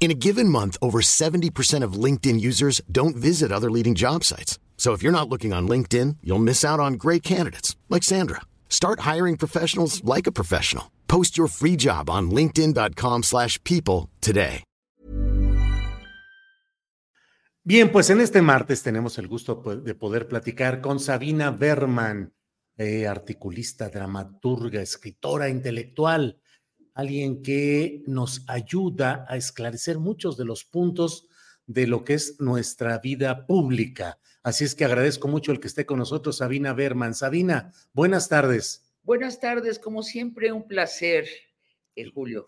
In a given month, over 70% of LinkedIn users don't visit other leading job sites. So if you're not looking on LinkedIn, you'll miss out on great candidates like Sandra. Start hiring professionals like a professional. Post your free job on linkedin.com/people today. Bien, pues en este martes tenemos el gusto de poder platicar con Sabina Berman, eh, articulista, dramaturga, escritora, intelectual, alguien que nos ayuda a esclarecer muchos de los puntos de lo que es nuestra vida pública. Así es que agradezco mucho el que esté con nosotros, Sabina Berman. Sabina, buenas tardes. Buenas tardes, como siempre, un placer, eh, Julio.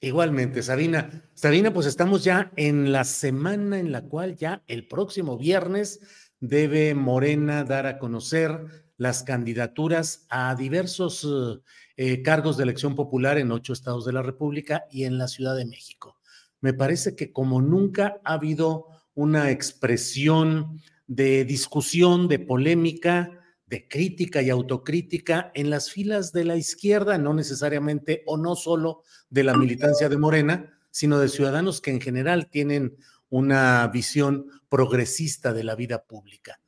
Igualmente, Sabina. Sabina, pues estamos ya en la semana en la cual ya el próximo viernes debe Morena dar a conocer las candidaturas a diversos eh, eh, cargos de elección popular en ocho estados de la República y en la Ciudad de México. Me parece que como nunca ha habido una expresión de discusión, de polémica, de crítica y autocrítica en las filas de la izquierda, no necesariamente o no solo de la militancia de Morena, sino de ciudadanos que en general tienen una visión progresista de la vida pública.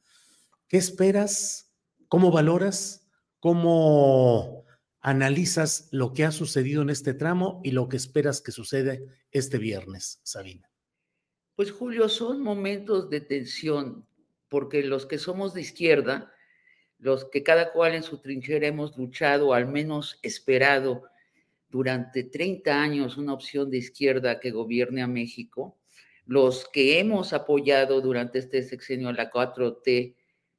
¿Qué esperas? ¿Cómo valoras? ¿Cómo analizas lo que ha sucedido en este tramo y lo que esperas que suceda este viernes, Sabina? Pues Julio, son momentos de tensión, porque los que somos de izquierda, los que cada cual en su trinchera hemos luchado, al menos esperado durante 30 años una opción de izquierda que gobierne a México, los que hemos apoyado durante este sexenio la 4T,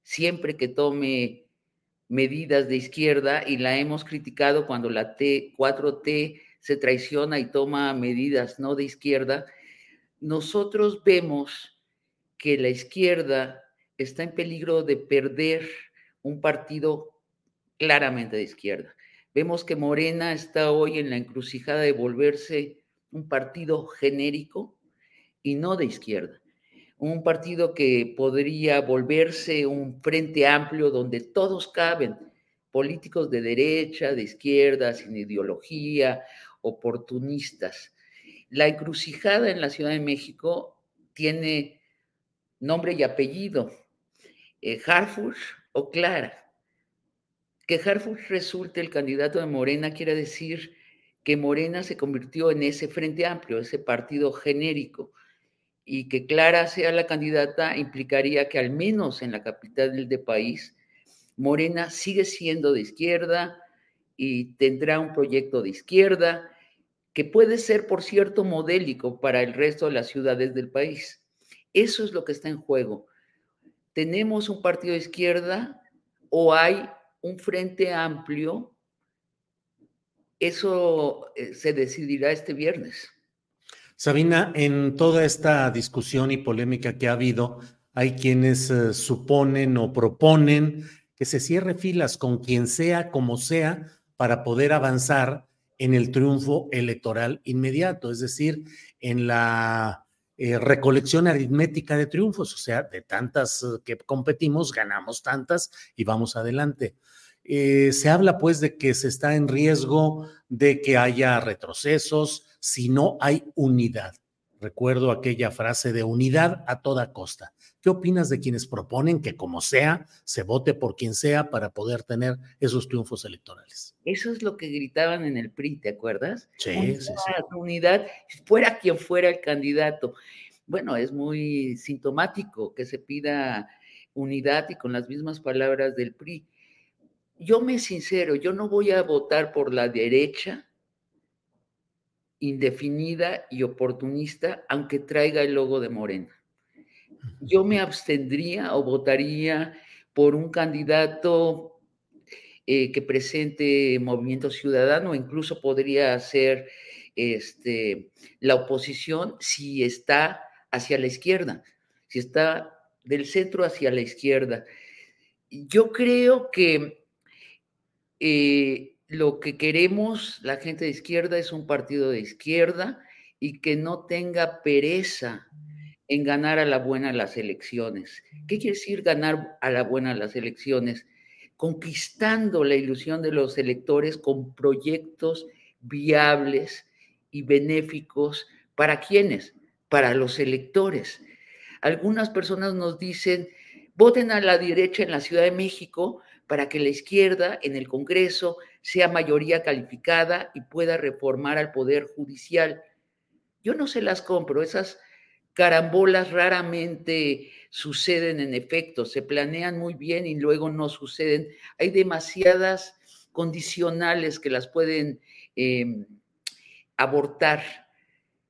siempre que tome medidas de izquierda y la hemos criticado cuando la T, 4T se traiciona y toma medidas no de izquierda, nosotros vemos que la izquierda está en peligro de perder un partido claramente de izquierda. Vemos que Morena está hoy en la encrucijada de volverse un partido genérico y no de izquierda. Un partido que podría volverse un frente amplio donde todos caben, políticos de derecha, de izquierda, sin ideología, oportunistas. La encrucijada en la Ciudad de México tiene nombre y apellido, eh, Harfush o Clara. Que Harfush resulte el candidato de Morena quiere decir que Morena se convirtió en ese frente amplio, ese partido genérico, y que Clara sea la candidata implicaría que al menos en la capital del de país, Morena sigue siendo de izquierda y tendrá un proyecto de izquierda que puede ser, por cierto, modélico para el resto de las ciudades del país. Eso es lo que está en juego. ¿Tenemos un partido de izquierda o hay un frente amplio? Eso eh, se decidirá este viernes. Sabina, en toda esta discusión y polémica que ha habido, hay quienes eh, suponen o proponen que se cierre filas con quien sea, como sea, para poder avanzar en el triunfo electoral inmediato, es decir, en la eh, recolección aritmética de triunfos, o sea, de tantas eh, que competimos, ganamos tantas y vamos adelante. Se habla pues de que se está en riesgo de que haya retrocesos si no hay unidad. Recuerdo aquella frase de unidad a toda costa. ¿Qué opinas de quienes proponen que como sea, se vote por quien sea para poder tener esos triunfos electorales? Eso es lo que gritaban en el PRI, ¿te acuerdas? Sí, unidad, sí, sí. unidad, fuera quien fuera el candidato. bueno, es muy sintomático que se pida unidad y con las mismas palabras del PRI. Yo me sincero, yo no voy a votar por la derecha indefinida y oportunista, aunque traiga el logo de Morena. Yo me abstendría o votaría por un candidato eh, que presente movimiento ciudadano, incluso podría ser este, la oposición si está hacia la izquierda, si está del centro hacia la izquierda. Yo creo que eh, lo que queremos la gente de izquierda es un partido de izquierda y que no tenga pereza en ganar a la buena las elecciones. ¿Qué quiere decir ganar a la buena las elecciones? Conquistando la ilusión de los electores con proyectos viables y benéficos para quienes, para los electores. Algunas personas nos dicen, voten a la derecha en la Ciudad de México para que la izquierda en el Congreso sea mayoría calificada y pueda reformar al Poder Judicial. Yo no se las compro, esas carambolas raramente suceden en efecto, se planean muy bien y luego no suceden. Hay demasiadas condicionales que las pueden em, abortar.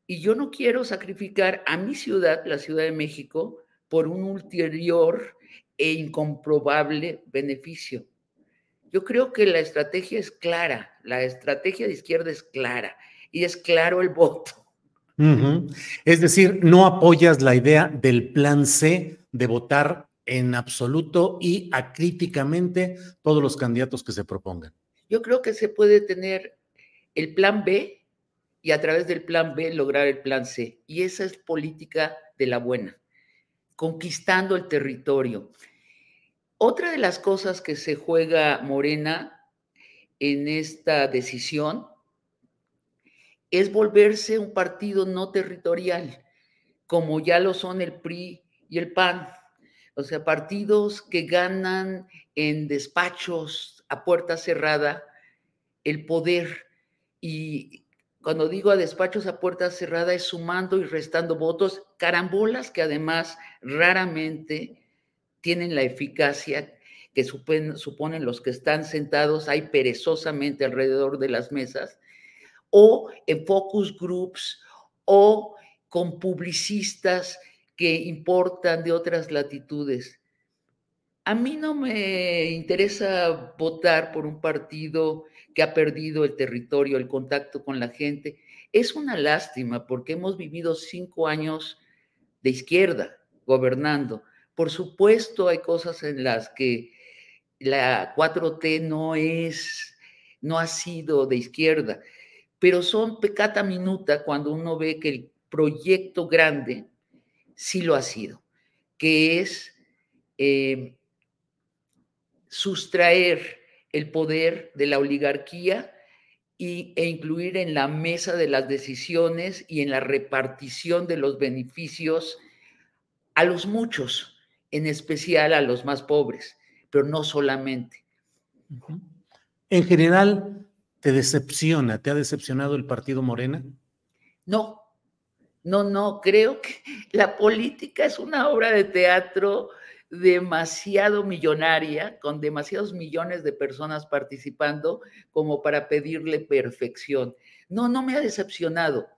Y yo no quiero sacrificar a mi ciudad, la Ciudad de México, por un ulterior e incomprobable beneficio. Yo creo que la estrategia es clara, la estrategia de izquierda es clara y es claro el voto. Es decir, no apoyas la idea del plan C de votar en absoluto y acríticamente todos los candidatos que se propongan. Yo creo que se puede tener el plan B y a través del plan B lograr el plan C. Y esa es política de la buena, conquistando el territorio. Otra de las cosas que se juega Morena en esta decisión es volverse un partido no territorial, como ya lo son el PRI y el PAN. O sea, partidos que ganan en despachos a puerta cerrada el poder. Y cuando digo a despachos a puerta cerrada es sumando y restando votos, carambolas que además raramente tienen la eficacia que suponen, los que están sentados ahí perezosamente alrededor de las mesas, o en focus groups, o con publicistas que importan de otras latitudes. A mí no me interesa votar por un partido que ha perdido el territorio, el contacto con la gente. Es una lástima porque hemos vivido cinco años de izquierda gobernando. Por supuesto, hay cosas en las que la 4T no es, no ha sido de izquierda, pero son pecata minuta cuando uno ve que el proyecto grande sí lo ha sido, que es eh, sustraer el poder de la oligarquía y, e incluir en la mesa de las decisiones y en la repartición de los beneficios a los muchos en especial a los más pobres, pero no solamente. En general, ¿te decepciona? ¿Te ha decepcionado el partido Morena? No, no, no, creo que la política es una obra de teatro demasiado millonaria, con demasiados millones de personas participando como para pedirle perfección. No, no me ha decepcionado.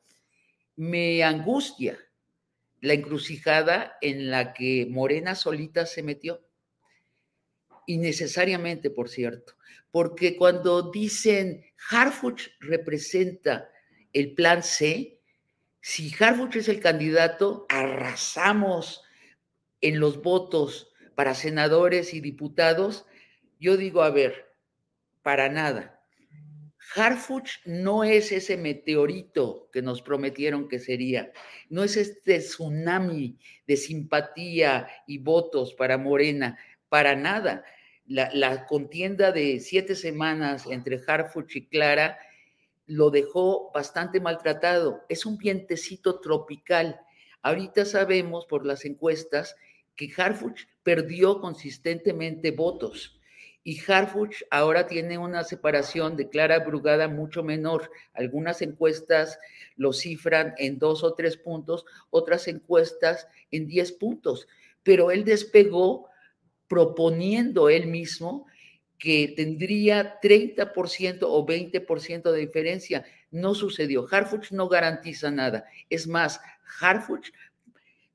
Me angustia la encrucijada en la que Morena solita se metió. Innecesariamente, por cierto, porque cuando dicen Harfuch representa el plan C, si Harfuch es el candidato, arrasamos en los votos para senadores y diputados. Yo digo, a ver, para nada. Harfuch no es ese meteorito que nos prometieron que sería, no es este tsunami de simpatía y votos para Morena, para nada. La, contienda de siete semanas entre Harfuch y Clara lo dejó bastante maltratado. Es un vientecito tropical. Ahorita sabemos por las encuestas que Harfuch perdió consistentemente votos y Harfuch ahora tiene una separación de Clara Brugada mucho menor. Algunas encuestas lo cifran en dos o tres puntos, otras encuestas en diez puntos, pero él despegó proponiendo él mismo que tendría 30% o 20% de diferencia. No sucedió. Harfuch no garantiza nada. Es más, Harfuch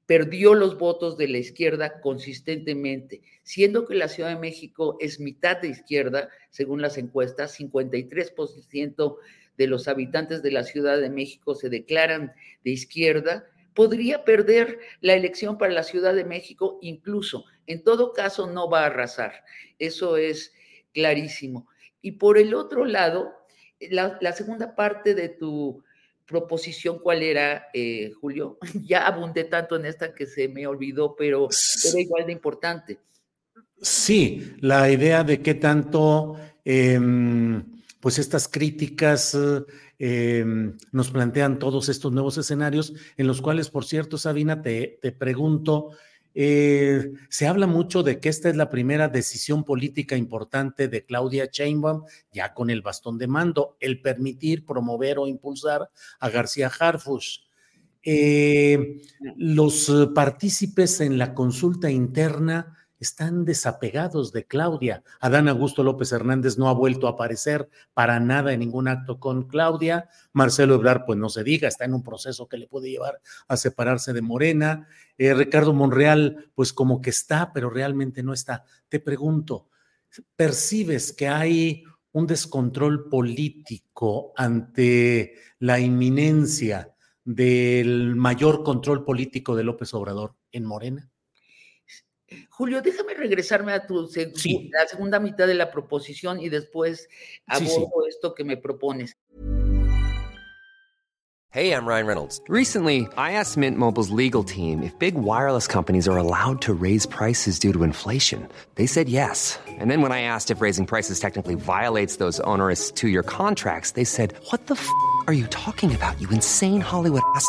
perdió los votos de la izquierda consistentemente, siendo que la Ciudad de México es mitad de izquierda, según las encuestas, 53% de los habitantes de la Ciudad de México se declaran de izquierda, podría perder la elección para la Ciudad de México incluso. En todo caso, no va a arrasar. Eso es clarísimo. Y por el otro lado, la, la segunda parte de tu proposición cuál era, eh, Julio. Ya abundé tanto en esta que se me olvidó, pero era igual de importante. Sí, la idea de qué tanto, em, pues estas críticas em, nos plantean todos estos nuevos escenarios, en los cuales, por cierto, Sabina, te, te pregunto, eh, se habla mucho de que esta es la primera decisión política importante de Claudia Sheinbaum, ya con el bastón de mando, el permitir, promover o impulsar a García Harfush. Eh, los partícipes en la consulta interna están desapegados de Claudia. Adán Augusto López Hernández no ha vuelto a aparecer para nada en ningún acto con Claudia. Marcelo Ebrard, pues no se diga, está en un proceso que le puede llevar a separarse de Morena. Eh, Ricardo Monreal, pues como que está, pero realmente no está. Te pregunto, ¿percibes que hay un descontrol político ante la inminencia del mayor control político de López Obrador en Morena? Julio, déjame regresarme a tu la segunda mitad de la proposición y después abordo esto que me propones. Hey, I'm Ryan Reynolds. Recently, I asked Mint Mobile's legal team if big wireless companies are allowed to raise prices due to inflation. They said yes. And then when I asked if raising prices technically violates those onerous two-year contracts, they said, "What the f*** are you talking about? You insane Hollywood ass."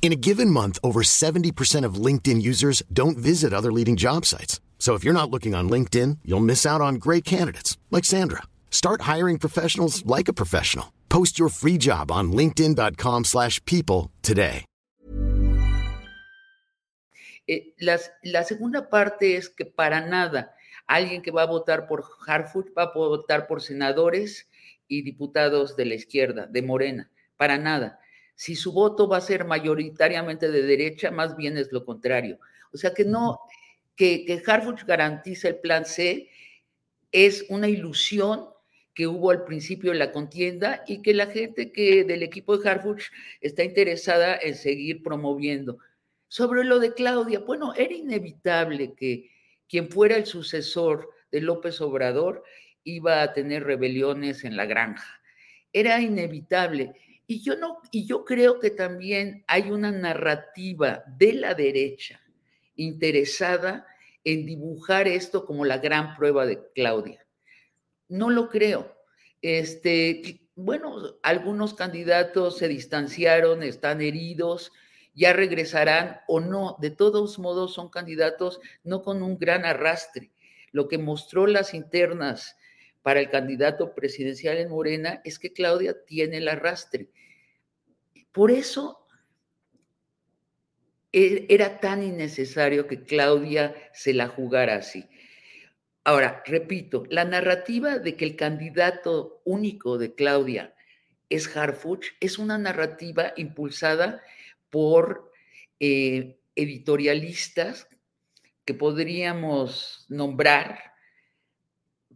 In a given month, over 70% of LinkedIn users don't visit other leading job sites. So if you're not looking on LinkedIn, you'll miss out on great candidates like Sandra. Start hiring professionals like a professional. Post your free job on linkedin.com/people today. Eh, la segunda parte es que para nada alguien que va a votar por Harfuch va a votar por senadores y diputados de la izquierda, de Morena, para nada si su voto va a ser mayoritariamente de derecha, más bien es lo contrario. O sea que no, que, que Harfuch garantiza el plan C es una ilusión que hubo al principio de la contienda y que la gente que del equipo de Harfuch está interesada en seguir promoviendo. Sobre lo de Claudia, bueno, era inevitable que quien fuera el sucesor de López Obrador iba a tener rebeliones en la granja. Era inevitable. Y yo no, y yo creo que también hay una narrativa de la derecha interesada en dibujar esto como la gran prueba de Claudia. No lo creo. Este, bueno, algunos candidatos se distanciaron, están heridos, ya regresarán o no. De todos modos, son candidatos no con un gran arrastre. Lo que mostró las internas para el candidato presidencial en Morena es que Claudia tiene el arrastre. Por eso e, era tan innecesario que Claudia se la jugara así. Ahora, repito, la narrativa de que el candidato único de Claudia es Harfuch es una narrativa impulsada por eh, editorialistas que podríamos nombrar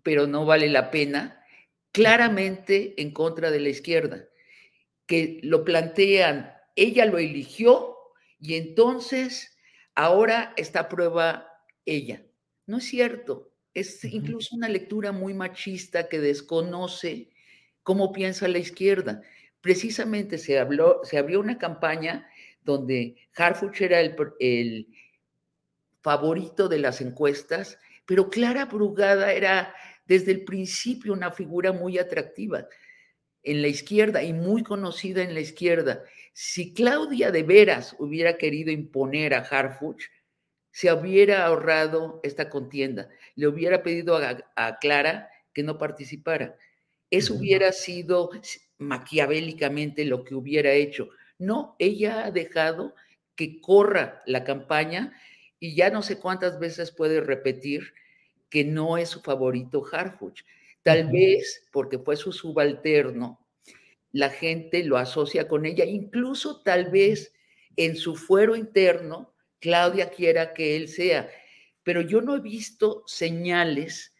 pero no vale la pena, claramente en contra de la izquierda, que lo plantean, ella lo eligió y entonces ahora está a prueba ella. No es cierto, Es incluso una lectura muy machista que desconoce cómo piensa la izquierda. Precisamente se, habló, se abrió una campaña donde Harfuch era el, el favorito de las encuestas, pero Clara Brugada era desde el principio una figura muy atractiva en la izquierda y muy conocida en la izquierda. Si Claudia de veras hubiera querido imponer a Harfuch, se hubiera ahorrado esta contienda. Le hubiera pedido a, Clara que no participara. Eso hubiera sido maquiavélicamente lo que hubiera hecho. No, ella ha dejado que corra la campaña y ya no sé cuántas veces puede repetir que no es su favorito Harfuch. Tal vez porque fue su subalterno, la gente lo asocia con ella, incluso tal vez en su fuero interno, Claudia quiera que él sea. Pero yo no he visto señales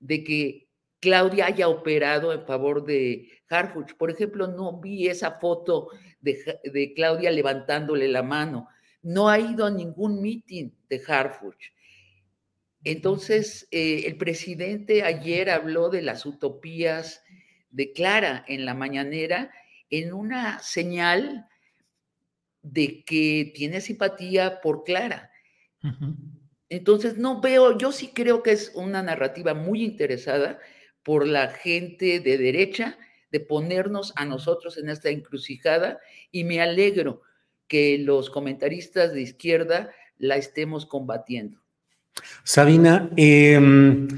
de que Claudia haya operado en favor de Harfuch. Por ejemplo, no vi esa foto de, Claudia levantándole la mano. No ha ido a ningún meeting de Harfuch. Entonces, eh, el presidente ayer habló de las utopías de Clara en la mañanera en una señal de que tiene simpatía por Clara. Entonces, no veo, yo sí creo que es una narrativa muy interesada por la gente de derecha de ponernos a nosotros en esta encrucijada y me alegro que los comentaristas de izquierda la estemos combatiendo. Sabina, em,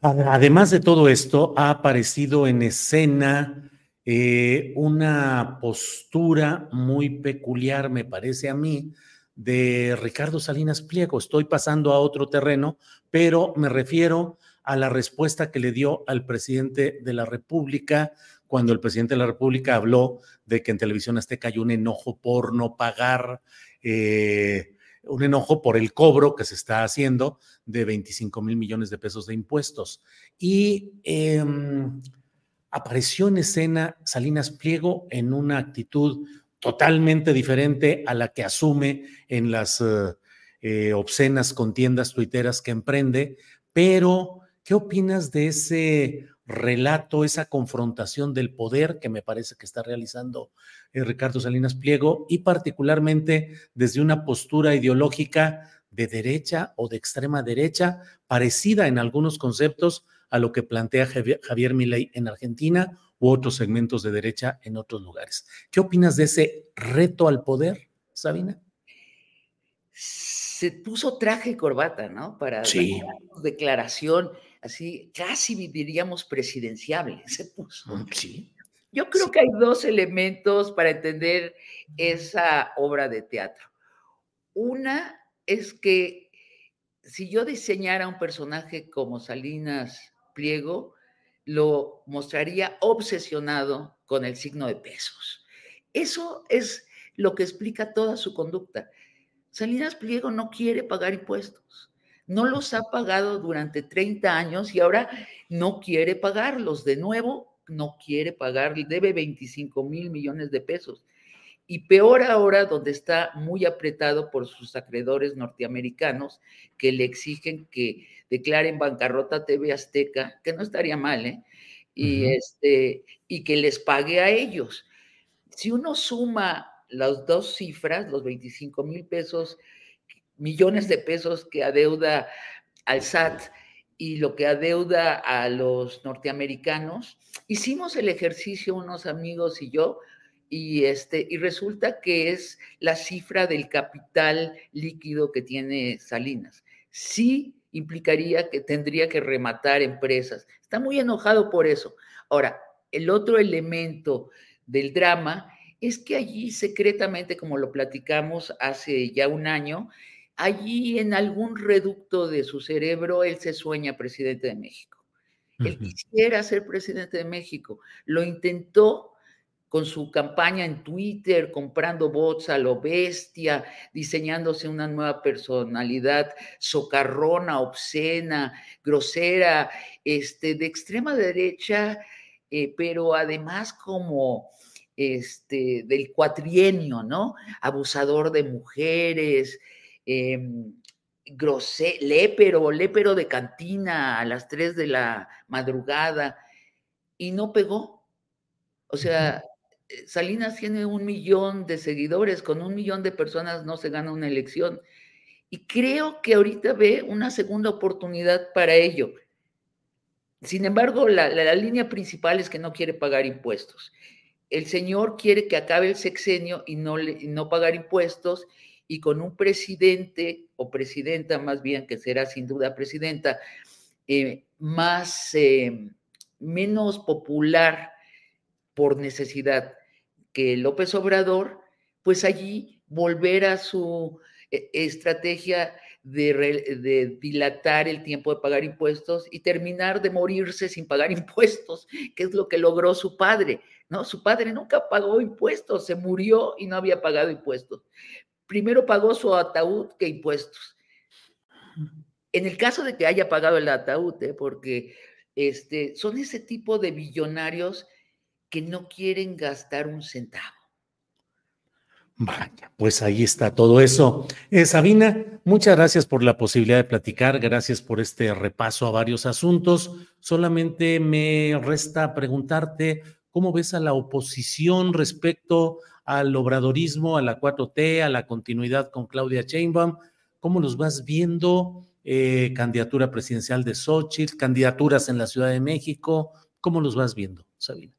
además de todo esto, ha aparecido en escena eh, una postura muy peculiar, me parece a mí, de Ricardo Salinas Pliego. Estoy pasando a otro terreno, pero me refiero a la respuesta que le dio al presidente de la República cuando el presidente de la República habló de que en Televisión Azteca hay un enojo por no pagar eh, un enojo por el cobro que se está haciendo de 25 mil millones de pesos de impuestos. Y em, apareció en escena Salinas Pliego en una actitud totalmente diferente a la que asume en las eh, obscenas contiendas tuiteras que emprende, pero ¿qué opinas de ese relato, esa confrontación del poder que me parece que está realizando eh, Ricardo Salinas Pliego y particularmente desde una postura ideológica de derecha o de extrema derecha, parecida en algunos conceptos a lo que plantea Javier, Milei en Argentina u otros segmentos de derecha en otros lugares. ¿Qué opinas de ese reto al poder, Sabina? Se puso traje y corbata, ¿no? Para sí. declaración así, casi diríamos presidenciable, se puso. Mm, sí. Yo creo que hay dos elementos para entender esa obra de teatro. Una es que si yo diseñara un personaje como Salinas Pliego, lo mostraría obsesionado con el signo de pesos. Eso es lo que explica toda su conducta. Salinas Pliego no quiere pagar impuestos no los ha pagado durante 30 años y ahora no quiere pagarlos. De nuevo, no quiere pagar, debe 25 mil millones de pesos. Y peor ahora, donde está muy apretado por sus acreedores norteamericanos que le exigen que declaren bancarrota TV Azteca, que no estaría mal, ¿eh? Y, este, y que les pague a ellos. Si uno suma las dos cifras, los 25 mil pesos millones de pesos que adeuda al SAT y lo que adeuda a los norteamericanos. Hicimos el ejercicio unos amigos y yo y este y resulta que es la cifra del capital líquido que tiene Salinas. Sí implicaría que tendría que rematar empresas. Está muy enojado por eso. Ahora, el otro elemento del drama es que allí secretamente, como lo platicamos hace ya un año, allí en algún reducto de su cerebro él se sueña presidente de México. Él quisiera ser presidente de México. Lo intentó con su campaña en Twitter, comprando bots a lo bestia, diseñándose una nueva personalidad socarrona, obscena, grosera, este, de extrema derecha, eh, pero además como este, del cuatrienio, ¿no? Abusador de mujeres, Em, grosé, lépero, lépero de cantina a las 3 de la madrugada y no pegó. O sea, eh, Salinas tiene un millón de seguidores, con un millón de personas no se gana una elección. Y creo que ahorita ve una segunda oportunidad para ello. Sin embargo, la, línea principal es que no quiere pagar impuestos. El señor quiere que acabe el sexenio y no, no pagar impuestos y con un presidente o presidenta más bien, que será sin duda presidenta, eh, más, eh, menos popular por necesidad que López Obrador, pues allí volver a su eh, estrategia de, dilatar el tiempo de pagar impuestos y terminar de morirse sin pagar impuestos, que es lo que logró su padre. No, su padre nunca pagó impuestos, se murió y no había pagado impuestos. Primero pagó su ataúd que impuestos. En el caso de que haya pagado el ataúd, ¿eh? porque este, son ese tipo de billonarios que no quieren gastar un centavo. Vaya, pues ahí está todo eso. Eh, Sabina, muchas gracias por la posibilidad de platicar, gracias por este repaso a varios asuntos. Solamente me resta preguntarte cómo ves a la oposición respecto al obradorismo, a la 4T, a la continuidad con Claudia Sheinbaum. ¿Cómo los vas viendo? Eh, candidatura presidencial de Xochitl, candidaturas en la Ciudad de México. ¿Cómo los vas viendo, Sabina?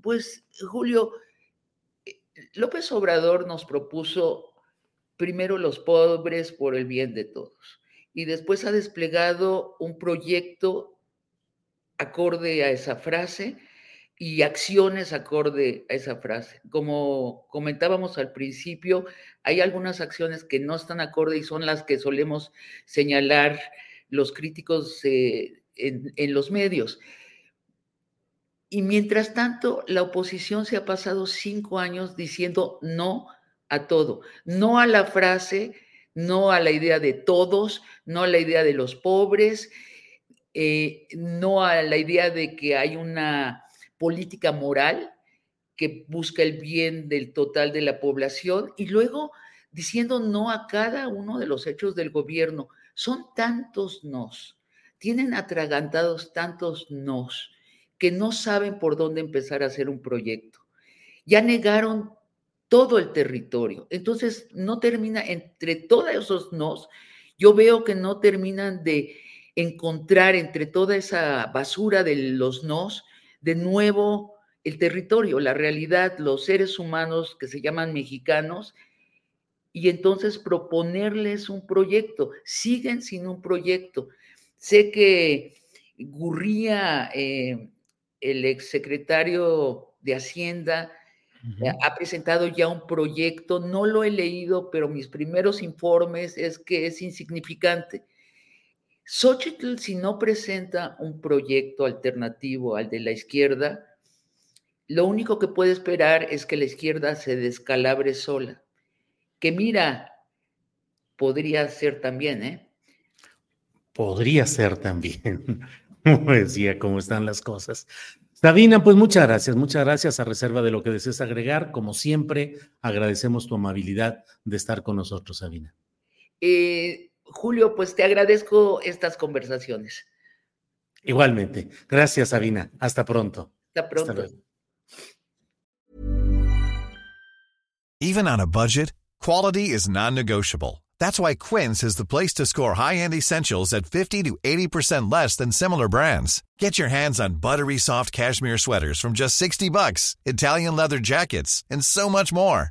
Pues, Julio, eh, López Obrador nos propuso primero los pobres por el bien de todos y después ha desplegado un proyecto acorde a esa frase y acciones acorde a esa frase. Como comentábamos al principio, hay algunas acciones que no están acorde y son las que solemos señalar los críticos eh, en los medios. Y mientras tanto, la oposición se ha pasado cinco años diciendo no a todo, no a la frase, no a la idea de todos, no a la idea de los pobres, eh, no a la idea de que hay una política moral que busca el bien del total de la población y luego diciendo no a cada uno de los hechos del gobierno. Son tantos nos, tienen atragantados tantos nos que no saben por dónde empezar a hacer un proyecto. Ya negaron todo el territorio. Entonces, no termina, entre todos esos nos, yo veo que no terminan de encontrar entre toda esa basura de los nos, de nuevo el territorio, la realidad, los seres humanos que se llaman mexicanos, y entonces proponerles un proyecto. Siguen sin un proyecto. Sé que Gurría eh, el exsecretario de Hacienda eh, ha presentado ya un proyecto, no lo he leído, pero mis primeros informes es que es insignificante. Xochitl, si no presenta un proyecto alternativo al de la izquierda, lo único que puede esperar es que la izquierda se descalabre sola. Que mira, podría ser también, ¿eh? Podría ser también. como decía, cómo están las cosas. Sabina, pues muchas gracias, muchas gracias a reserva de lo que desees agregar. Como siempre, agradecemos tu amabilidad de estar con nosotros, Sabina. Eh, Julio, pues te agradezco estas conversaciones. Igualmente. Gracias, Sabina. Hasta pronto. Hasta pronto. Even on a budget, quality is non-negotiable. That's why Quince is the place to score high-end essentials at 50 to 80% less than similar brands. Get your hands on buttery soft cashmere sweaters from just 60 bucks, Italian leather jackets, and so much more.